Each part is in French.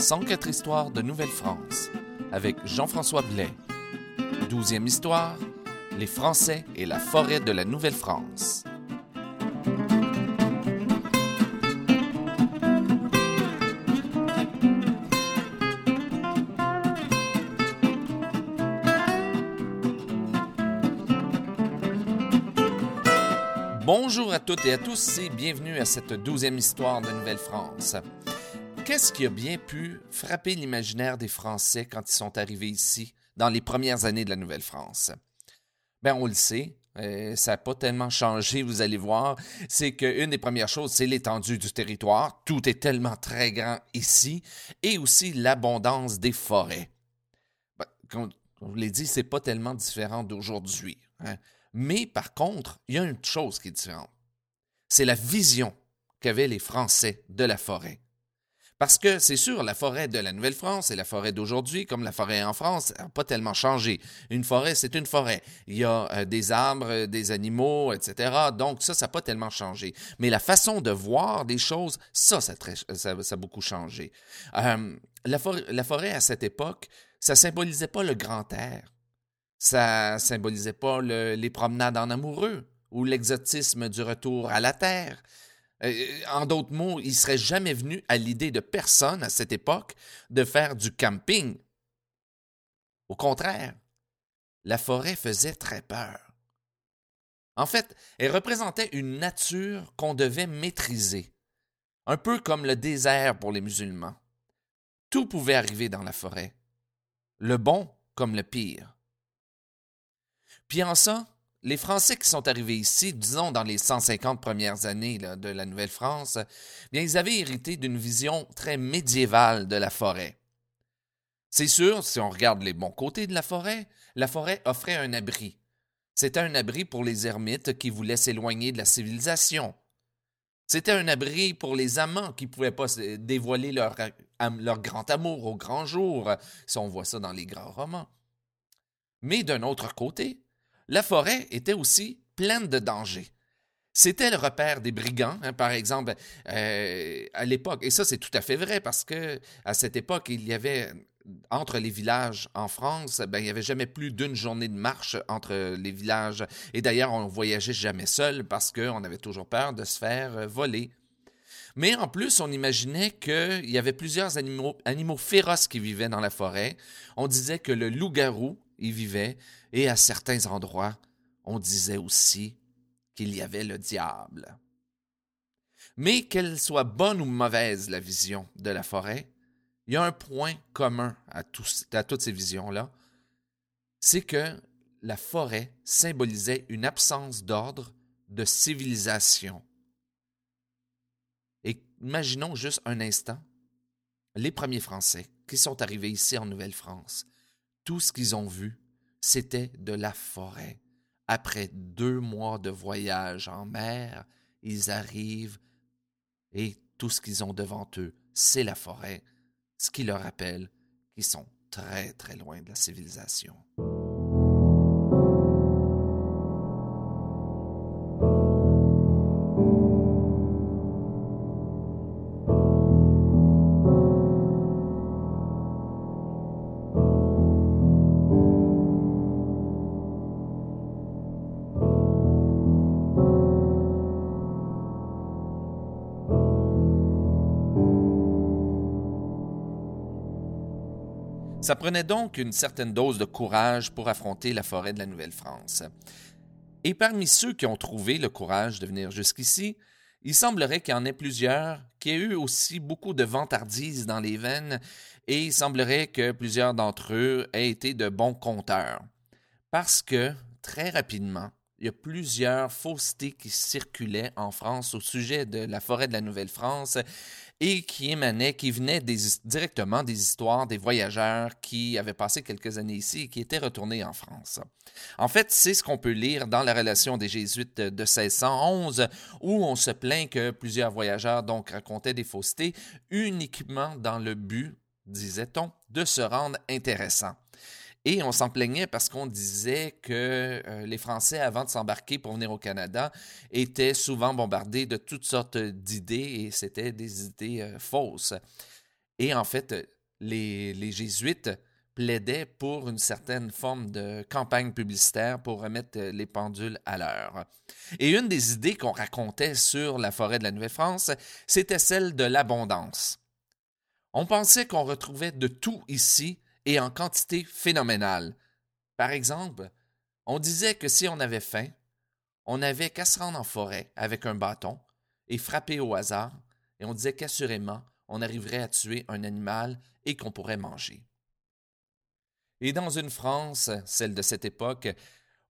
104 histoires de Nouvelle-France avec Jean-François Blais. Douzième histoire, les Français et la forêt de la Nouvelle-France. Bonjour à toutes et à tous et bienvenue à cette douzième histoire de Nouvelle-France. Qu'est-ce qui a bien pu frapper l'imaginaire des Français quand ils sont arrivés ici dans les premières années de la Nouvelle-France? Ben, on le sait, euh, ça n'a pas tellement changé, vous allez voir. C'est qu'une des premières choses, c'est l'étendue du territoire. Tout est tellement très grand ici. Et aussi l'abondance des forêts. Ben, comme on vous l'ai dit, c'est pas tellement différent d'aujourd'hui. Hein. Mais par contre, il y a une chose qui est différente. C'est la vision qu'avaient les Français de la forêt. Parce que c'est sûr, la forêt de la Nouvelle-France et la forêt d'aujourd'hui, comme la forêt en France, n'a pas tellement changé. Une forêt, c'est une forêt. Il y a euh, des arbres, des animaux, etc. Donc ça, ça n'a pas tellement changé. Mais la façon de voir des choses, ça, ça, a beaucoup changé. Euh, la forêt, à cette époque, ça symbolisait pas le grand air. Ça symbolisait pas les promenades en amoureux ou l'exotisme du retour à la terre. Euh, en d'autres mots, il serait jamais venu à l'idée de personne à cette époque de faire du camping. Au contraire, la forêt faisait très peur. En fait, elle représentait une nature qu'on devait maîtriser, un peu comme le désert pour les musulmans. Tout pouvait arriver dans la forêt, le bon comme le pire. Puis en ça, les Français qui sont arrivés ici, disons dans les 150 premières années de la Nouvelle-France, bien, ils avaient hérité d'une vision très médiévale de la forêt. C'est sûr, si on regarde les bons côtés de la forêt, la forêt offrait un abri. C'était un abri pour les ermites qui voulaient s'éloigner de la civilisation. C'était un abri pour les amants qui ne pouvaient pas dévoiler leur, leur grand amour au grand jour, si on voit ça dans les grands romans. Mais d'un autre côté, la forêt était aussi pleine de dangers. C'était le repère des brigands, hein, par exemple, euh, à l'époque. Et ça, c'est tout à fait vrai parce que à cette époque, il y avait entre les villages en France, ben, il n'y avait jamais plus d'une journée de marche entre les villages. Et d'ailleurs, on voyageait jamais seul parce qu'on avait toujours peur de se faire euh, voler. Mais en plus, on imaginait qu'il y avait plusieurs animaux, animaux féroces qui vivaient dans la forêt. On disait que le loup-garou y vivait, et à certains endroits, on disait aussi qu'il y avait le diable. Mais qu'elle soit bonne ou mauvaise, la vision de la forêt, il y a un point commun à, à toutes ces visions-là, c'est que la forêt symbolisait une absence d'ordre, de civilisation. Et imaginons juste un instant les premiers Français qui sont arrivés ici en Nouvelle-France. Tout ce qu'ils ont vu, c'était de la forêt. Après deux mois de voyage en mer, ils arrivent et tout ce qu'ils ont devant eux, c'est la forêt, ce qui leur rappelle qu'ils sont très très loin de la civilisation. Ça prenait donc une certaine dose de courage pour affronter la forêt de la Nouvelle-France. Et parmi ceux qui ont trouvé le courage de venir jusqu'ici, il semblerait qu'il y en ait plusieurs qui aient eu aussi beaucoup de vantardise dans les veines, et il semblerait que plusieurs d'entre eux aient été de bons compteurs. Parce que, très rapidement, il y a plusieurs faussetés qui circulaient en France au sujet de la forêt de la Nouvelle-France et qui émanaient, qui venaient directement des histoires des voyageurs qui avaient passé quelques années ici et qui étaient retournés en France. En fait, c'est ce qu'on peut lire dans la relation des Jésuites de 1611, où on se plaint que plusieurs voyageurs donc racontaient des faussetés uniquement dans le but, disait-on, de se rendre intéressants. Et on s'en plaignait parce qu'on disait que euh, les Français, avant de s'embarquer pour venir au Canada, étaient souvent bombardés de toutes sortes d'idées et c'était des idées euh, fausses. Et en fait, les, les jésuites plaidaient pour une certaine forme de campagne publicitaire pour remettre les pendules à l'heure. Et une des idées qu'on racontait sur la forêt de la Nouvelle-France, c'était celle de l'abondance. On pensait qu'on retrouvait de tout ici et en quantité phénoménale. Par exemple, on disait que si on avait faim, on n'avait qu'à se rendre en forêt avec un bâton et frapper au hasard, et on disait qu'assurément, on arriverait à tuer un animal et qu'on pourrait manger. Et dans une France, celle de cette époque,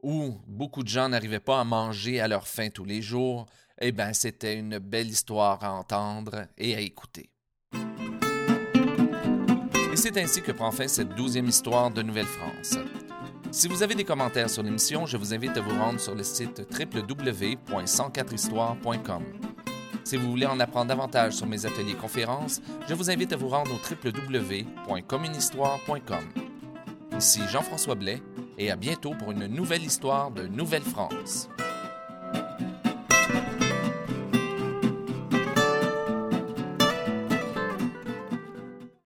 où beaucoup de gens n'arrivaient pas à manger à leur faim tous les jours, eh bien, c'était une belle histoire à entendre et à écouter. C'est ainsi que prend fin cette douzième histoire de Nouvelle-France. Si vous avez des commentaires sur l'émission, je vous invite à vous rendre sur le site www.104histoire.com. Si vous voulez en apprendre davantage sur mes ateliers conférences, je vous invite à vous rendre au www.communhistoire.com. Ici Jean-François Blais et à bientôt pour une nouvelle histoire de Nouvelle-France.